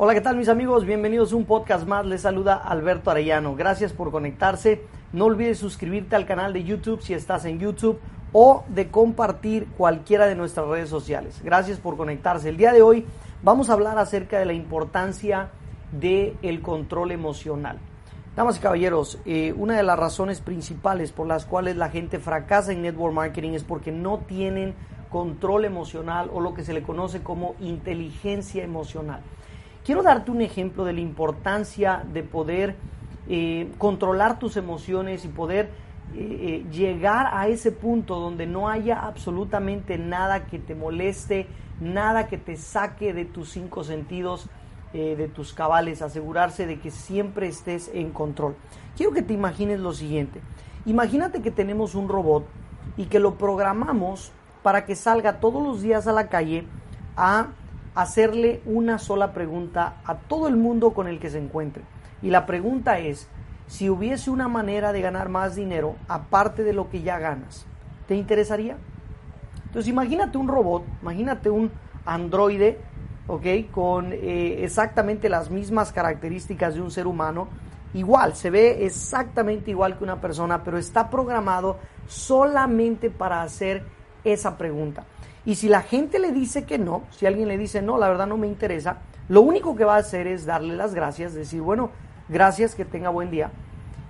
Hola, ¿qué tal mis amigos? Bienvenidos a un podcast más. Les saluda Alberto Arellano. Gracias por conectarse. No olvides suscribirte al canal de YouTube si estás en YouTube o de compartir cualquiera de nuestras redes sociales. Gracias por conectarse. El día de hoy vamos a hablar acerca de la importancia del control emocional. Damas y caballeros, eh, una de las razones principales por las cuales la gente fracasa en network marketing es porque no tienen control emocional o lo que se le conoce como inteligencia emocional. Quiero darte un ejemplo de la importancia de poder eh, controlar tus emociones y poder eh, llegar a ese punto donde no haya absolutamente nada que te moleste, nada que te saque de tus cinco sentidos, eh, de tus cabales, asegurarse de que siempre estés en control. Quiero que te imagines lo siguiente. Imagínate que tenemos un robot y que lo programamos para que salga todos los días a la calle a hacerle una sola pregunta a todo el mundo con el que se encuentre. Y la pregunta es, si hubiese una manera de ganar más dinero aparte de lo que ya ganas, ¿te interesaría? Entonces imagínate un robot, imagínate un androide ¿ok? Con eh, exactamente las mismas características de un ser humano. Igual, se ve exactamente igual que una persona, pero está programado solamente para hacer esa pregunta. Y si la gente le dice que no, si alguien le dice no, la verdad no me interesa, lo único que va a hacer es darle las gracias, decir, bueno, gracias, que tenga buen día.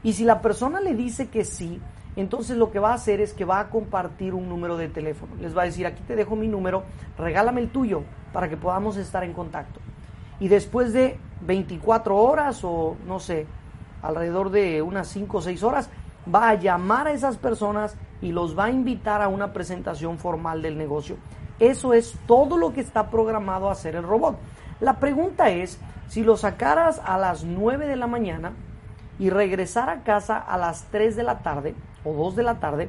Y si la persona le dice que sí, entonces lo que va a hacer es que va a compartir un número de teléfono. Les va a decir, aquí te dejo mi número, regálame el tuyo para que podamos estar en contacto. Y después de 24 horas o no sé, alrededor de unas 5 o 6 horas, va a llamar a esas personas y los va a invitar a una presentación formal del negocio. Eso es todo lo que está programado a hacer el robot. La pregunta es, si lo sacaras a las 9 de la mañana y regresara a casa a las 3 de la tarde, o 2 de la tarde,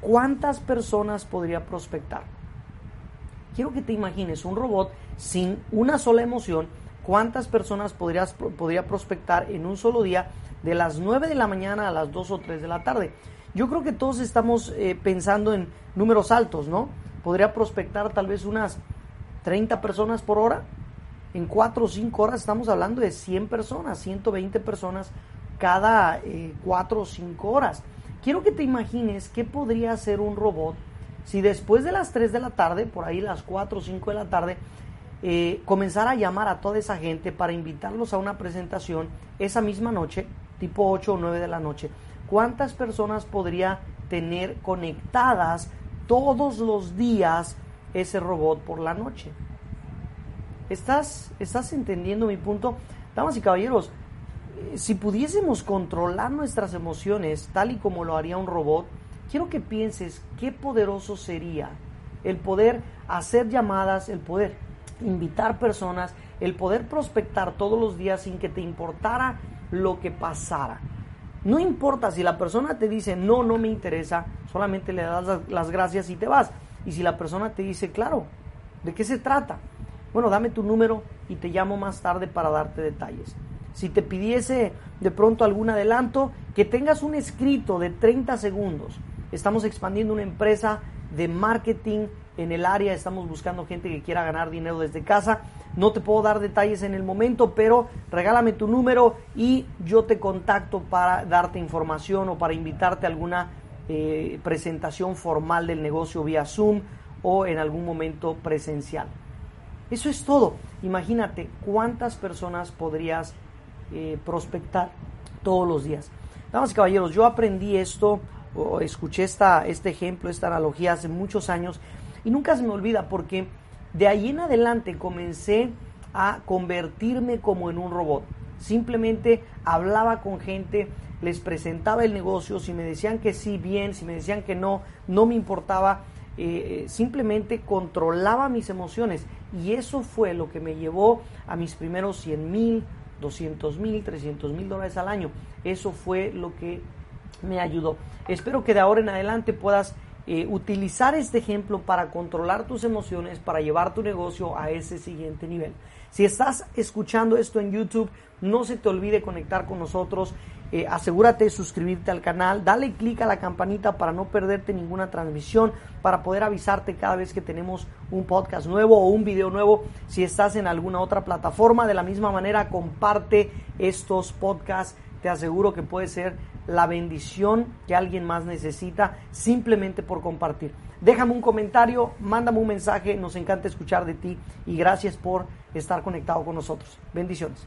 ¿cuántas personas podría prospectar? Quiero que te imagines un robot sin una sola emoción, ¿cuántas personas podría prospectar en un solo día de las 9 de la mañana a las 2 o 3 de la tarde? Yo creo que todos estamos eh, pensando en números altos, ¿no? Podría prospectar tal vez unas 30 personas por hora. En 4 o 5 horas estamos hablando de 100 personas, 120 personas cada 4 eh, o 5 horas. Quiero que te imagines qué podría hacer un robot si después de las 3 de la tarde, por ahí las 4 o 5 de la tarde, eh, comenzara a llamar a toda esa gente para invitarlos a una presentación esa misma noche, tipo 8 o 9 de la noche. ¿Cuántas personas podría tener conectadas todos los días ese robot por la noche? ¿Estás, estás entendiendo mi punto? Damas y caballeros, si pudiésemos controlar nuestras emociones tal y como lo haría un robot, quiero que pienses qué poderoso sería el poder hacer llamadas, el poder invitar personas, el poder prospectar todos los días sin que te importara lo que pasara. No importa si la persona te dice no, no me interesa, solamente le das las gracias y te vas. Y si la persona te dice, claro, ¿de qué se trata? Bueno, dame tu número y te llamo más tarde para darte detalles si te pidiese de pronto algún adelanto, que tengas un escrito de 30 segundos. Estamos expandiendo una empresa de marketing en el área, estamos buscando gente que quiera ganar dinero desde casa. No te puedo dar detalles en el momento, pero regálame tu número y yo te contacto para darte información o para invitarte a alguna eh, presentación formal del negocio vía Zoom o en algún momento presencial. Eso es todo. Imagínate cuántas personas podrías eh, prospectar todos los días. Damas y caballeros, yo aprendí esto, o escuché esta, este ejemplo, esta analogía hace muchos años y nunca se me olvida porque de ahí en adelante comencé a convertirme como en un robot. Simplemente hablaba con gente, les presentaba el negocio, si me decían que sí, bien, si me decían que no, no me importaba. Eh, eh, simplemente controlaba mis emociones y eso fue lo que me llevó a mis primeros 100 mil, 200 mil, 300 mil dólares al año. Eso fue lo que me ayudó. Espero que de ahora en adelante puedas eh, utilizar este ejemplo para controlar tus emociones, para llevar tu negocio a ese siguiente nivel. Si estás escuchando esto en YouTube, no se te olvide conectar con nosotros. Eh, asegúrate de suscribirte al canal, dale clic a la campanita para no perderte ninguna transmisión, para poder avisarte cada vez que tenemos un podcast nuevo o un video nuevo. Si estás en alguna otra plataforma, de la misma manera comparte estos podcasts. Te aseguro que puede ser la bendición que alguien más necesita simplemente por compartir. Déjame un comentario, mándame un mensaje, nos encanta escuchar de ti y gracias por estar conectado con nosotros. Bendiciones.